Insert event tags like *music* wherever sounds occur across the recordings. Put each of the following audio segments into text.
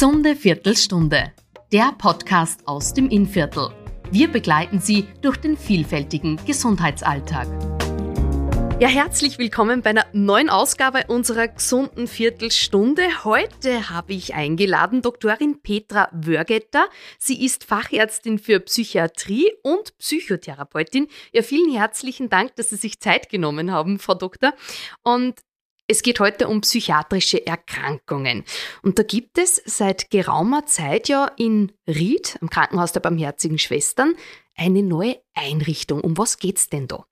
Gesunde Viertelstunde, der Podcast aus dem Innviertel. Wir begleiten Sie durch den vielfältigen Gesundheitsalltag. Ja, herzlich willkommen bei einer neuen Ausgabe unserer gesunden Viertelstunde. Heute habe ich eingeladen Doktorin Petra Wörgetter. Sie ist Fachärztin für Psychiatrie und Psychotherapeutin. Ja, vielen herzlichen Dank, dass Sie sich Zeit genommen haben, Frau Doktor. Und es geht heute um psychiatrische Erkrankungen. Und da gibt es seit geraumer Zeit ja in Ried, am Krankenhaus der Barmherzigen Schwestern, eine neue Einrichtung. Um was geht es denn da?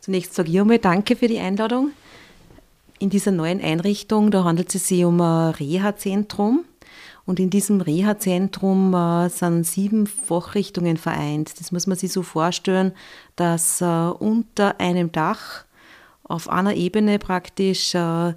Zunächst sage ich einmal Danke für die Einladung. In dieser neuen Einrichtung, da handelt es sich um ein Reha-Zentrum. Und in diesem Reha-Zentrum äh, sind sieben Fachrichtungen vereint. Das muss man sich so vorstellen, dass äh, unter einem Dach auf einer Ebene praktisch äh,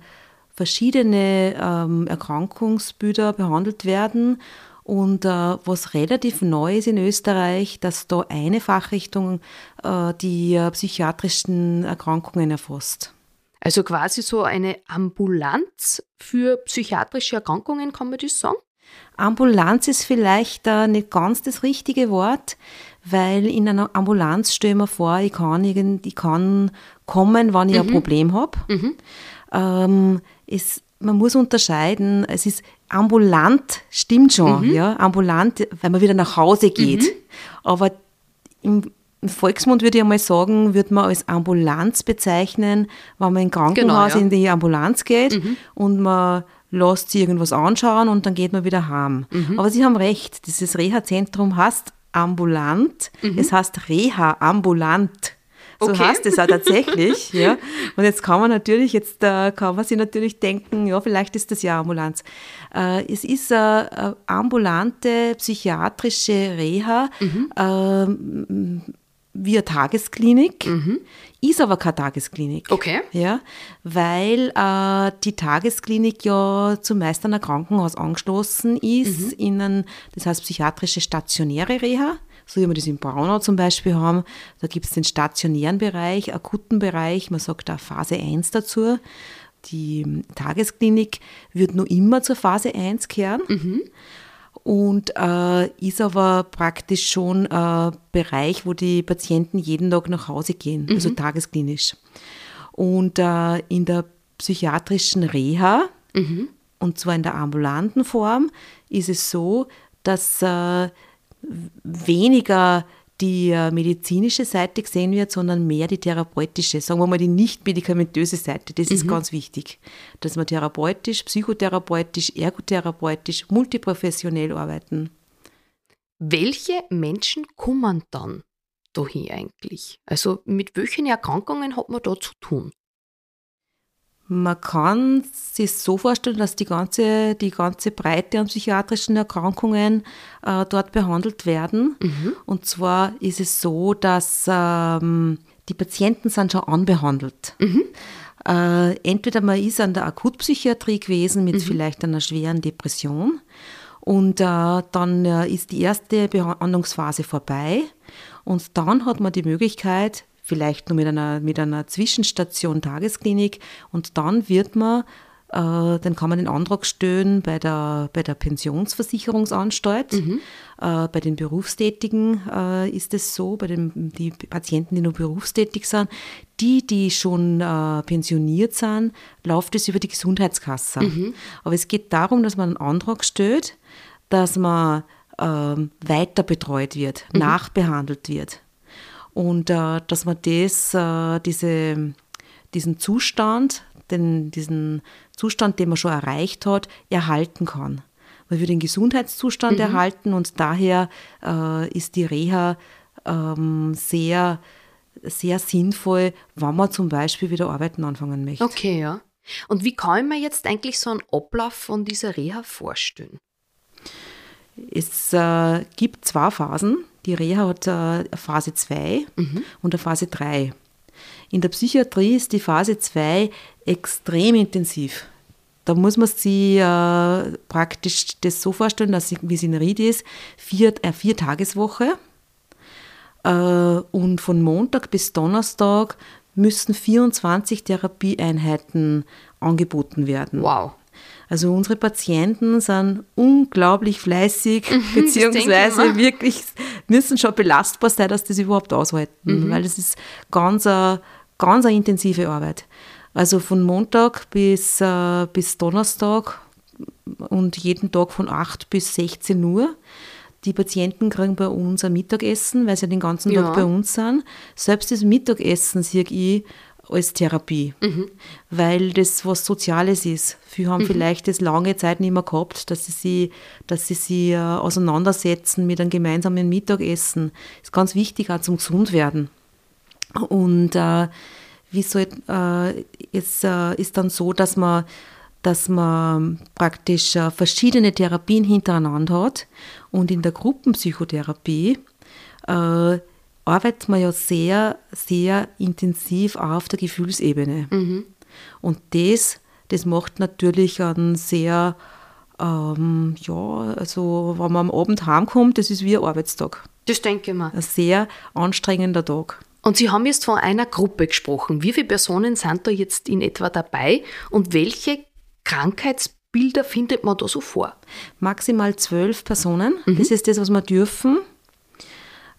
verschiedene ähm, Erkrankungsbilder behandelt werden. Und äh, was relativ neu ist in Österreich, dass da eine Fachrichtung äh, die äh, psychiatrischen Erkrankungen erfasst. Also quasi so eine Ambulanz für psychiatrische Erkrankungen, kann man das sagen? Ambulanz ist vielleicht äh, nicht ganz das richtige Wort, weil in einer Ambulanz stelle ich mir vor, ich kann, irgend, ich kann kommen, wenn ich mhm. ein Problem habe. Mhm. Ähm, man muss unterscheiden, es ist ambulant, stimmt schon, mhm. ja, ambulant, weil man wieder nach Hause geht. Mhm. Aber im, im Volksmund würde ich einmal sagen, würde man als Ambulanz bezeichnen, wenn man in Krankenhaus genau, ja. in die Ambulanz geht mhm. und man lässt sich irgendwas anschauen und dann geht man wieder heim. Mhm. Aber Sie haben recht, dieses Reha-Zentrum heißt ambulant, mhm. es heißt Reha ambulant. So okay. heißt es auch tatsächlich. *laughs* ja. Und jetzt kann man natürlich, jetzt äh, kann man sich natürlich denken, ja, vielleicht ist das ja Ambulanz. Äh, es ist eine, eine ambulante psychiatrische Reha mhm. Äh, via Tagesklinik. Mhm. Ist aber keine Tagesklinik. Okay. Ja, weil äh, die Tagesklinik ja zumeist an ein Krankenhaus angeschlossen ist, mhm. in ein, das heißt psychiatrische stationäre Reha so wie wir das in Braunau zum Beispiel haben. Da gibt es den stationären Bereich, akuten Bereich, man sagt da Phase 1 dazu. Die Tagesklinik wird nur immer zur Phase 1 kehren. Mhm. Und äh, ist aber praktisch schon ein Bereich, wo die Patienten jeden Tag nach Hause gehen, mhm. also tagesklinisch. Und äh, in der psychiatrischen Reha, mhm. und zwar in der ambulanten Form, ist es so, dass äh, weniger die äh, medizinische Seite gesehen wird, sondern mehr die therapeutische, sagen wir mal die nicht medikamentöse Seite. Das mhm. ist ganz wichtig, dass wir therapeutisch, psychotherapeutisch, ergotherapeutisch, multiprofessionell arbeiten. Welche Menschen kommen dann dahin eigentlich? Also mit welchen Erkrankungen hat man da zu tun? Man kann sich so vorstellen, dass die ganze, die ganze Breite an psychiatrischen Erkrankungen äh, dort behandelt werden. Mhm. Und zwar ist es so, dass ähm, die Patienten sind schon anbehandelt. Mhm. Äh, entweder man ist an der Akutpsychiatrie gewesen mit mhm. vielleicht einer schweren Depression und äh, dann äh, ist die erste Behandlungsphase vorbei und dann hat man die Möglichkeit, vielleicht nur mit einer, mit einer Zwischenstation Tagesklinik und dann wird man äh, dann kann man den Antrag stellen bei der, bei der Pensionsversicherungsanstalt. Mhm. Äh, bei den Berufstätigen äh, ist es so, bei den die Patienten, die nur berufstätig sind, die, die schon pensioniert sind, läuft es über die Gesundheitskasse. Mhm. Aber es geht darum, dass man einen Antrag stellt, dass man ähm, weiter betreut wird, mhm. nachbehandelt wird. Und äh, dass man das, äh, diese, diesen Zustand, den, diesen Zustand, den man schon erreicht hat, erhalten kann. Man wird den Gesundheitszustand mhm. erhalten und daher äh, ist die Reha ähm, sehr, sehr sinnvoll, wenn man zum Beispiel wieder arbeiten anfangen möchte. Okay, ja. Und wie kann man jetzt eigentlich so einen Ablauf von dieser Reha vorstellen? Es äh, gibt zwei Phasen. Die Reha hat äh, Phase 2 mhm. und eine Phase 3. In der Psychiatrie ist die Phase 2 extrem intensiv. Da muss man sich äh, praktisch das so vorstellen, dass wie es in Ried ist, vier, äh, vier Tageswoche. Äh, und von Montag bis Donnerstag müssen 24 Therapieeinheiten angeboten werden. Wow. Also unsere Patienten sind unglaublich fleißig, Mhm, beziehungsweise wirklich müssen schon belastbar sein, dass das überhaupt aushalten, weil das ist ganz, a, ganz eine intensive Arbeit. Also von Montag bis, äh, bis Donnerstag und jeden Tag von 8 bis 16 Uhr. Die Patienten kriegen bei uns ein Mittagessen, weil sie den ganzen Ja. Tag bei uns sind. Selbst das Mittagessen sehe ich als Therapie, weil das was Soziales ist. Viele haben vielleicht das lange Zeit nicht mehr gehabt, dass sie sich, dass sie sich äh, auseinandersetzen mit einem gemeinsamen Mittagessen. ist ganz wichtig auch zum Gesundwerden. Und äh, wie soll, äh, es äh, ist dann so, dass man, dass man praktisch äh, verschiedene Therapien hintereinander hat. Und in der Gruppenpsychotherapie äh, arbeitet man ja sehr, sehr intensiv auch auf der Gefühlsebene. Und das, das macht natürlich einen sehr, ähm, ja, also wenn man am Abend heimkommt, das ist wie ein Arbeitstag. Das denke ich mir. Ein sehr anstrengender Tag. Und Sie haben jetzt von einer Gruppe gesprochen. Wie viele Personen sind da jetzt in etwa dabei und welche Krankheitsbilder findet man da so vor? Maximal zwölf Personen, das ist das, was wir dürfen.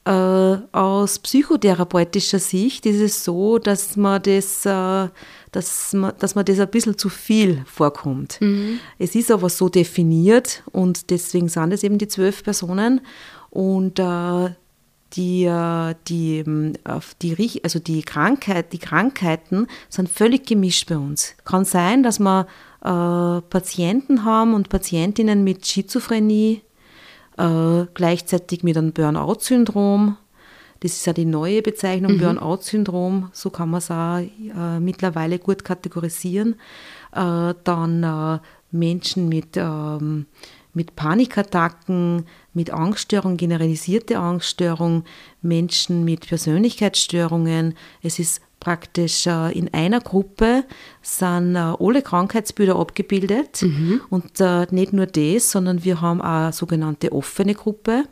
Äh, aus psychotherapeutischer Sicht ist es so, dass man das, äh, dass man, dass man das ein bisschen zu viel vorkommt. Es ist aber so definiert und deswegen sind es eben die zwölf Personen. Und äh, die, äh, die, ähm, die, also die, Krankheit, die Krankheiten sind völlig gemischt bei uns. Kann sein, dass wir äh, Patienten haben und Patientinnen mit Schizophrenie, äh, gleichzeitig mit einem Burnout-Syndrom. Das ist ja die neue Bezeichnung, Burnout-Syndrom, so kann man es auch äh, mittlerweile gut kategorisieren. Äh, dann äh, Menschen mit, ähm, mit Panikattacken, mit Angststörung, generalisierte Angststörung, Menschen mit Persönlichkeitsstörungen. Es ist praktisch äh, in einer Gruppe sind äh, alle Krankheitsbilder abgebildet und äh, nicht nur das, sondern wir haben auch eine sogenannte offene Gruppe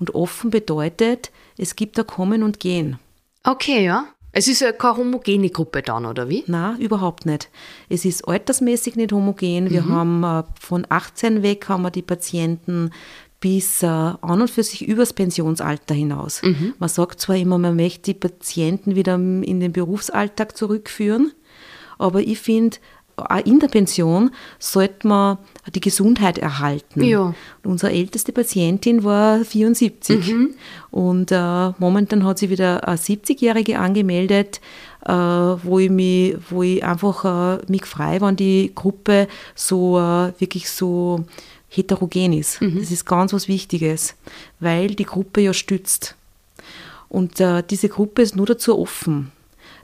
und offen bedeutet, es gibt ein Kommen und Gehen. Okay, ja. Es ist ja keine homogene Gruppe dann, oder wie? Na, überhaupt nicht. Es ist altersmäßig nicht homogen. Wir haben äh, von 18 weg haben wir die Patienten bis äh, an und für sich übers Pensionsalter hinaus. Man sagt zwar immer, man möchte die Patienten wieder in den Berufsalltag zurückführen, aber ich finde, auch in der Pension sollte man die Gesundheit erhalten. Ja. Unsere älteste Patientin war 74 und äh, momentan hat sie wieder eine 70-Jährige angemeldet, äh, wo ich mich, wo ich einfach äh, mich frei, wenn die Gruppe so äh, wirklich so heterogen ist. Das ist ganz was Wichtiges, weil die Gruppe ja stützt. Und äh, diese Gruppe ist nur dazu offen.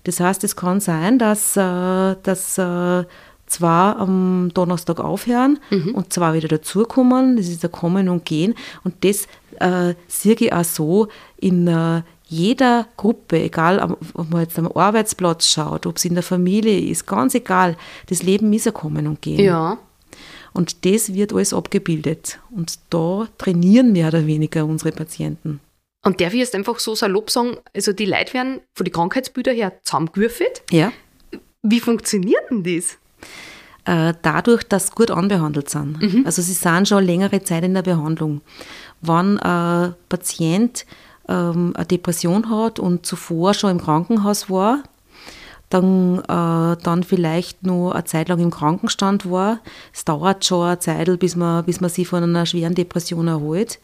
Das heißt, es kann sein, dass, äh, dass äh, zwei am Donnerstag aufhören und zwei wieder dazukommen. Das ist ein Kommen und Gehen. Und das äh, sehe ich auch so in äh, jeder Gruppe, egal ob man jetzt am Arbeitsplatz schaut, ob es in der Familie ist, ganz egal. Das Leben ist ein Kommen und Gehen. Ja. Und das wird alles abgebildet. Und da trainieren mehr oder weniger unsere Patienten. Und darf ich jetzt einfach so salopp sagen, also die Leute werden von den Krankheitsbildern her zusammengewürfelt. Ja. Wie funktioniert denn das? äh, dadurch, dass sie gut anbehandelt sind. Also sie sind schon längere Zeit in der Behandlung. Wenn ein Patient ähm, eine Depression hat und zuvor schon im Krankenhaus war, dann, äh, dann vielleicht nur eine Zeit lang im Krankenstand war. Es dauert schon eine Zeit, bis man, bis man sich von einer schweren Depression erholt.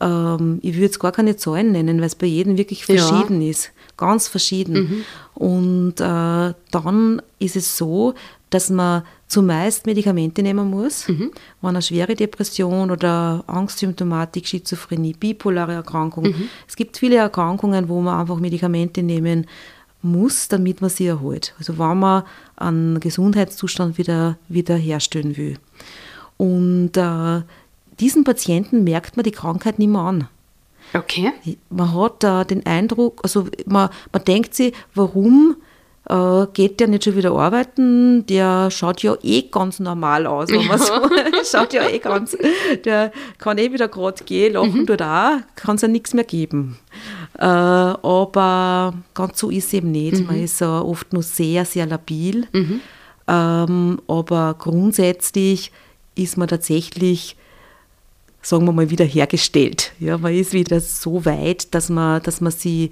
Ähm, ich würde jetzt gar keine Zahlen nennen, weil es bei jedem wirklich Ja. verschieden ist. Ganz verschieden. Und äh, dann ist es so, dass man zumeist Medikamente nehmen muss, wenn eine schwere Depression oder Angstsymptomatik, Schizophrenie, bipolare Erkrankung. Es gibt viele Erkrankungen, wo man einfach Medikamente nehmen muss, damit man sie erholt. Also wenn man einen Gesundheitszustand wieder, wieder herstellen will. Und äh, diesen Patienten merkt man die Krankheit nicht mehr an. Okay. Man hat äh, den Eindruck, also man, man denkt sich, warum äh, geht der nicht schon wieder arbeiten? Der schaut ja eh ganz normal aus, wenn man so *laughs* *laughs* schaut ja eh ganz, der kann eh wieder gerade gehen, lachen tut auch, kann es ja nichts mehr geben. Äh, aber ganz so ist es eben nicht. Man ist äh, oft nur sehr, sehr labil. Ähm, aber grundsätzlich ist man tatsächlich, sagen wir mal, wieder hergestellt. Ja, man ist wieder so weit, dass man, dass man sie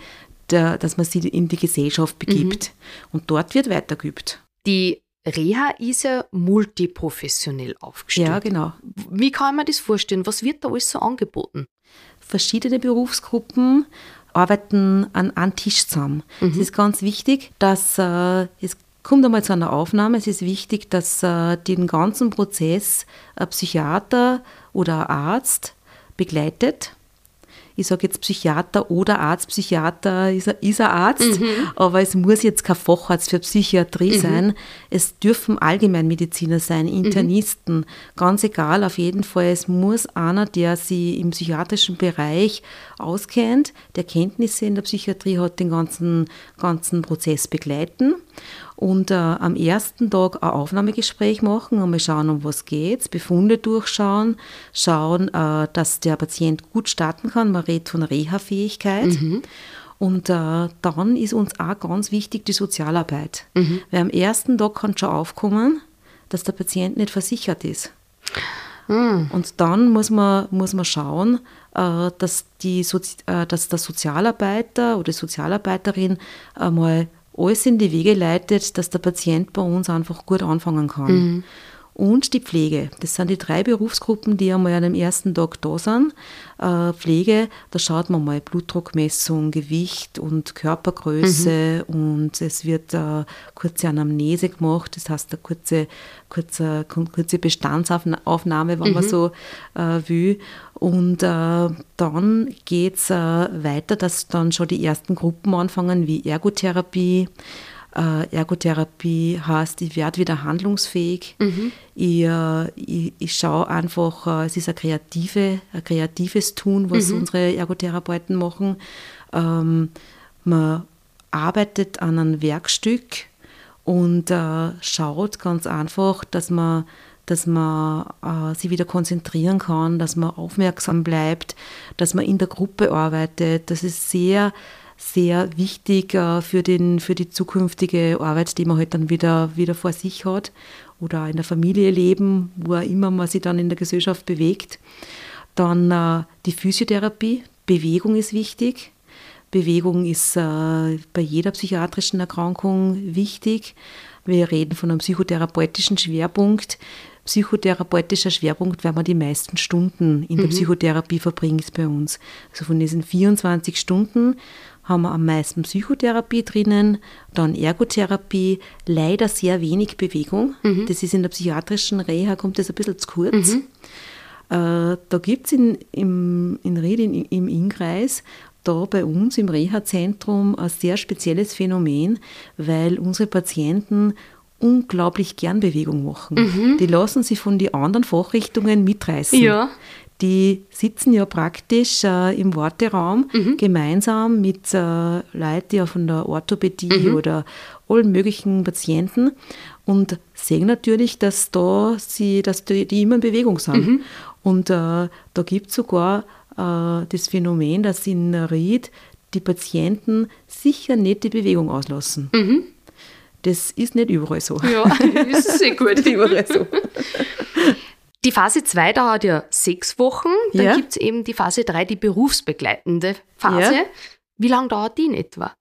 der, dass man sie in die Gesellschaft begibt. Mhm. Und dort wird weitergeübt. Die Reha ist ja multiprofessionell aufgestellt. Ja, genau. Wie kann man das vorstellen? Was wird da alles so angeboten? Verschiedene Berufsgruppen arbeiten an einem Tisch zusammen. Mhm. Es ist ganz wichtig, dass äh, es kommt einmal zu einer Aufnahme. Es ist wichtig, dass äh, den ganzen Prozess ein Psychiater oder ein Arzt begleitet ich sage jetzt Psychiater oder Arzt, Psychiater ist, ist ein Arzt, mhm. aber es muss jetzt kein Facharzt für Psychiatrie mhm. sein. Es dürfen Allgemeinmediziner sein, mhm. Internisten, mhm. ganz egal, auf jeden Fall. Es muss einer, der sich im psychiatrischen Bereich auskennt, der Kenntnisse in der Psychiatrie hat, den ganzen, ganzen Prozess begleiten und äh, am ersten Tag ein Aufnahmegespräch machen, einmal schauen, um was geht, Befunde durchschauen, schauen, äh, dass der Patient gut starten kann. Man redet von Reha-Fähigkeit. Mhm. Und äh, dann ist uns auch ganz wichtig die Sozialarbeit. Mhm. Weil am ersten Tag kann schon aufkommen, dass der Patient nicht versichert ist. Mhm. Und dann muss man, muss man schauen, äh, dass, die Sozi äh, dass der Sozialarbeiter oder die Sozialarbeiterin einmal alles in die Wege leitet, dass der Patient bei uns einfach gut anfangen kann. Mhm. Und die Pflege. Das sind die drei Berufsgruppen, die einmal an dem ersten Tag da sind. Äh, Pflege, da schaut man mal Blutdruckmessung, Gewicht und Körpergröße mhm. und es wird äh, kurze Anamnese gemacht, das heißt eine kurze, kurze, kurze Bestandsaufnahme, wenn mhm. man so äh, will. Und äh, dann geht es äh, weiter, dass dann schon die ersten Gruppen anfangen, wie Ergotherapie. Äh, Ergotherapie heißt, ich werde wieder handlungsfähig. Mhm. Ich, äh, ich, ich schaue einfach, äh, es ist ein, kreative, ein kreatives Tun, was mhm. unsere Ergotherapeuten machen. Ähm, man arbeitet an einem Werkstück und äh, schaut ganz einfach, dass man dass man äh, sich wieder konzentrieren kann, dass man aufmerksam bleibt, dass man in der Gruppe arbeitet. Das ist sehr, sehr wichtig äh, für, den, für die zukünftige Arbeit, die man halt dann wieder, wieder vor sich hat oder in der Familie leben, wo immer man sich dann in der Gesellschaft bewegt. Dann äh, die Physiotherapie, Bewegung ist wichtig. Bewegung ist äh, bei jeder psychiatrischen Erkrankung wichtig. Wir reden von einem psychotherapeutischen Schwerpunkt psychotherapeutischer Schwerpunkt, weil man die meisten Stunden in der mhm. Psychotherapie verbringt bei uns. Also von diesen 24 Stunden haben wir am meisten Psychotherapie drinnen, dann Ergotherapie, leider sehr wenig Bewegung. Mhm. Das ist in der psychiatrischen Reha, kommt das ein bisschen zu kurz. Mhm. Äh, da gibt es in, im, in Ried, in, im Innkreis, da bei uns im Reha-Zentrum ein sehr spezielles Phänomen, weil unsere Patienten unglaublich gern Bewegung machen. Mhm. Die lassen sich von den anderen Fachrichtungen mitreißen. Ja. Die sitzen ja praktisch äh, im Warteraum mhm. gemeinsam mit äh, Leuten ja von der Orthopädie mhm. oder allen möglichen Patienten und sehen natürlich, dass da sie, dass die, die immer in Bewegung sind. Mhm. Und äh, da gibt es sogar äh, das Phänomen, dass in Ried die Patienten sicher nicht die Bewegung auslassen. Mhm. Das ist nicht überall so. Ja, das ist sehr gut. *laughs* überall so. *laughs* Die Phase 2 dauert ja sechs Wochen. Dann ja. gibt es eben die Phase 3, die berufsbegleitende Phase. Ja. Wie lange dauert die in etwa?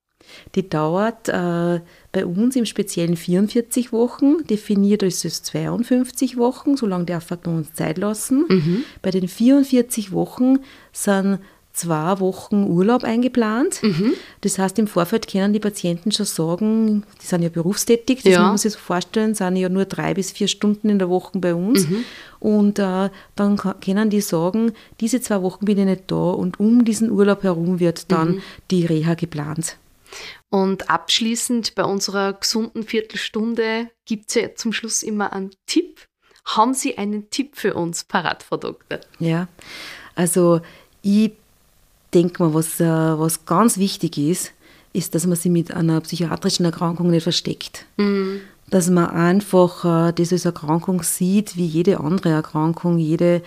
Die dauert äh, bei uns im Speziellen 44 Wochen. Definiert ist es 52 Wochen, so lange darf man uns Zeit lassen. Mhm. Bei den 44 Wochen sind zwei Wochen Urlaub eingeplant. Mhm. Das heißt, im Vorfeld können die Patienten schon sagen, die sind ja berufstätig, das ja. muss man sich so vorstellen, sind ja nur drei bis vier Stunden in der Woche bei uns. Mhm. Und äh, dann können die sagen, diese zwei Wochen bin ich nicht da und um diesen Urlaub herum wird dann mhm. die Reha geplant. Und abschließend bei unserer gesunden Viertelstunde gibt es ja zum Schluss immer einen Tipp. Haben Sie einen Tipp für uns, parat, Frau Doktor? Ja, also ich denke mal, was, äh, was ganz wichtig ist, ist, dass man sich mit einer psychiatrischen Erkrankung nicht versteckt. Mhm. Dass man einfach äh, diese Erkrankung sieht wie jede andere Erkrankung, jede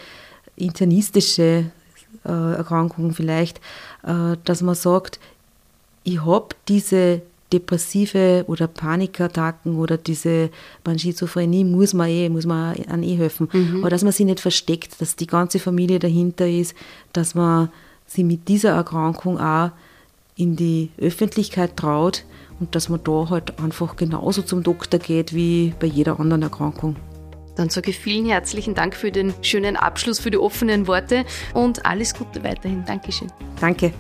internistische äh, Erkrankung vielleicht, äh, dass man sagt, ich habe diese, depressive oder Panikattacken oder diese Schizophrenie muss man eh, muss man an eh helfen. Mhm. Aber dass man sie nicht versteckt, dass die ganze Familie dahinter ist, dass man sie mit dieser Erkrankung auch in die Öffentlichkeit traut und dass man da halt einfach genauso zum Doktor geht wie bei jeder anderen Erkrankung. Dann sage ich vielen herzlichen Dank für den schönen Abschluss, für die offenen Worte und alles Gute weiterhin. Dankeschön. Danke.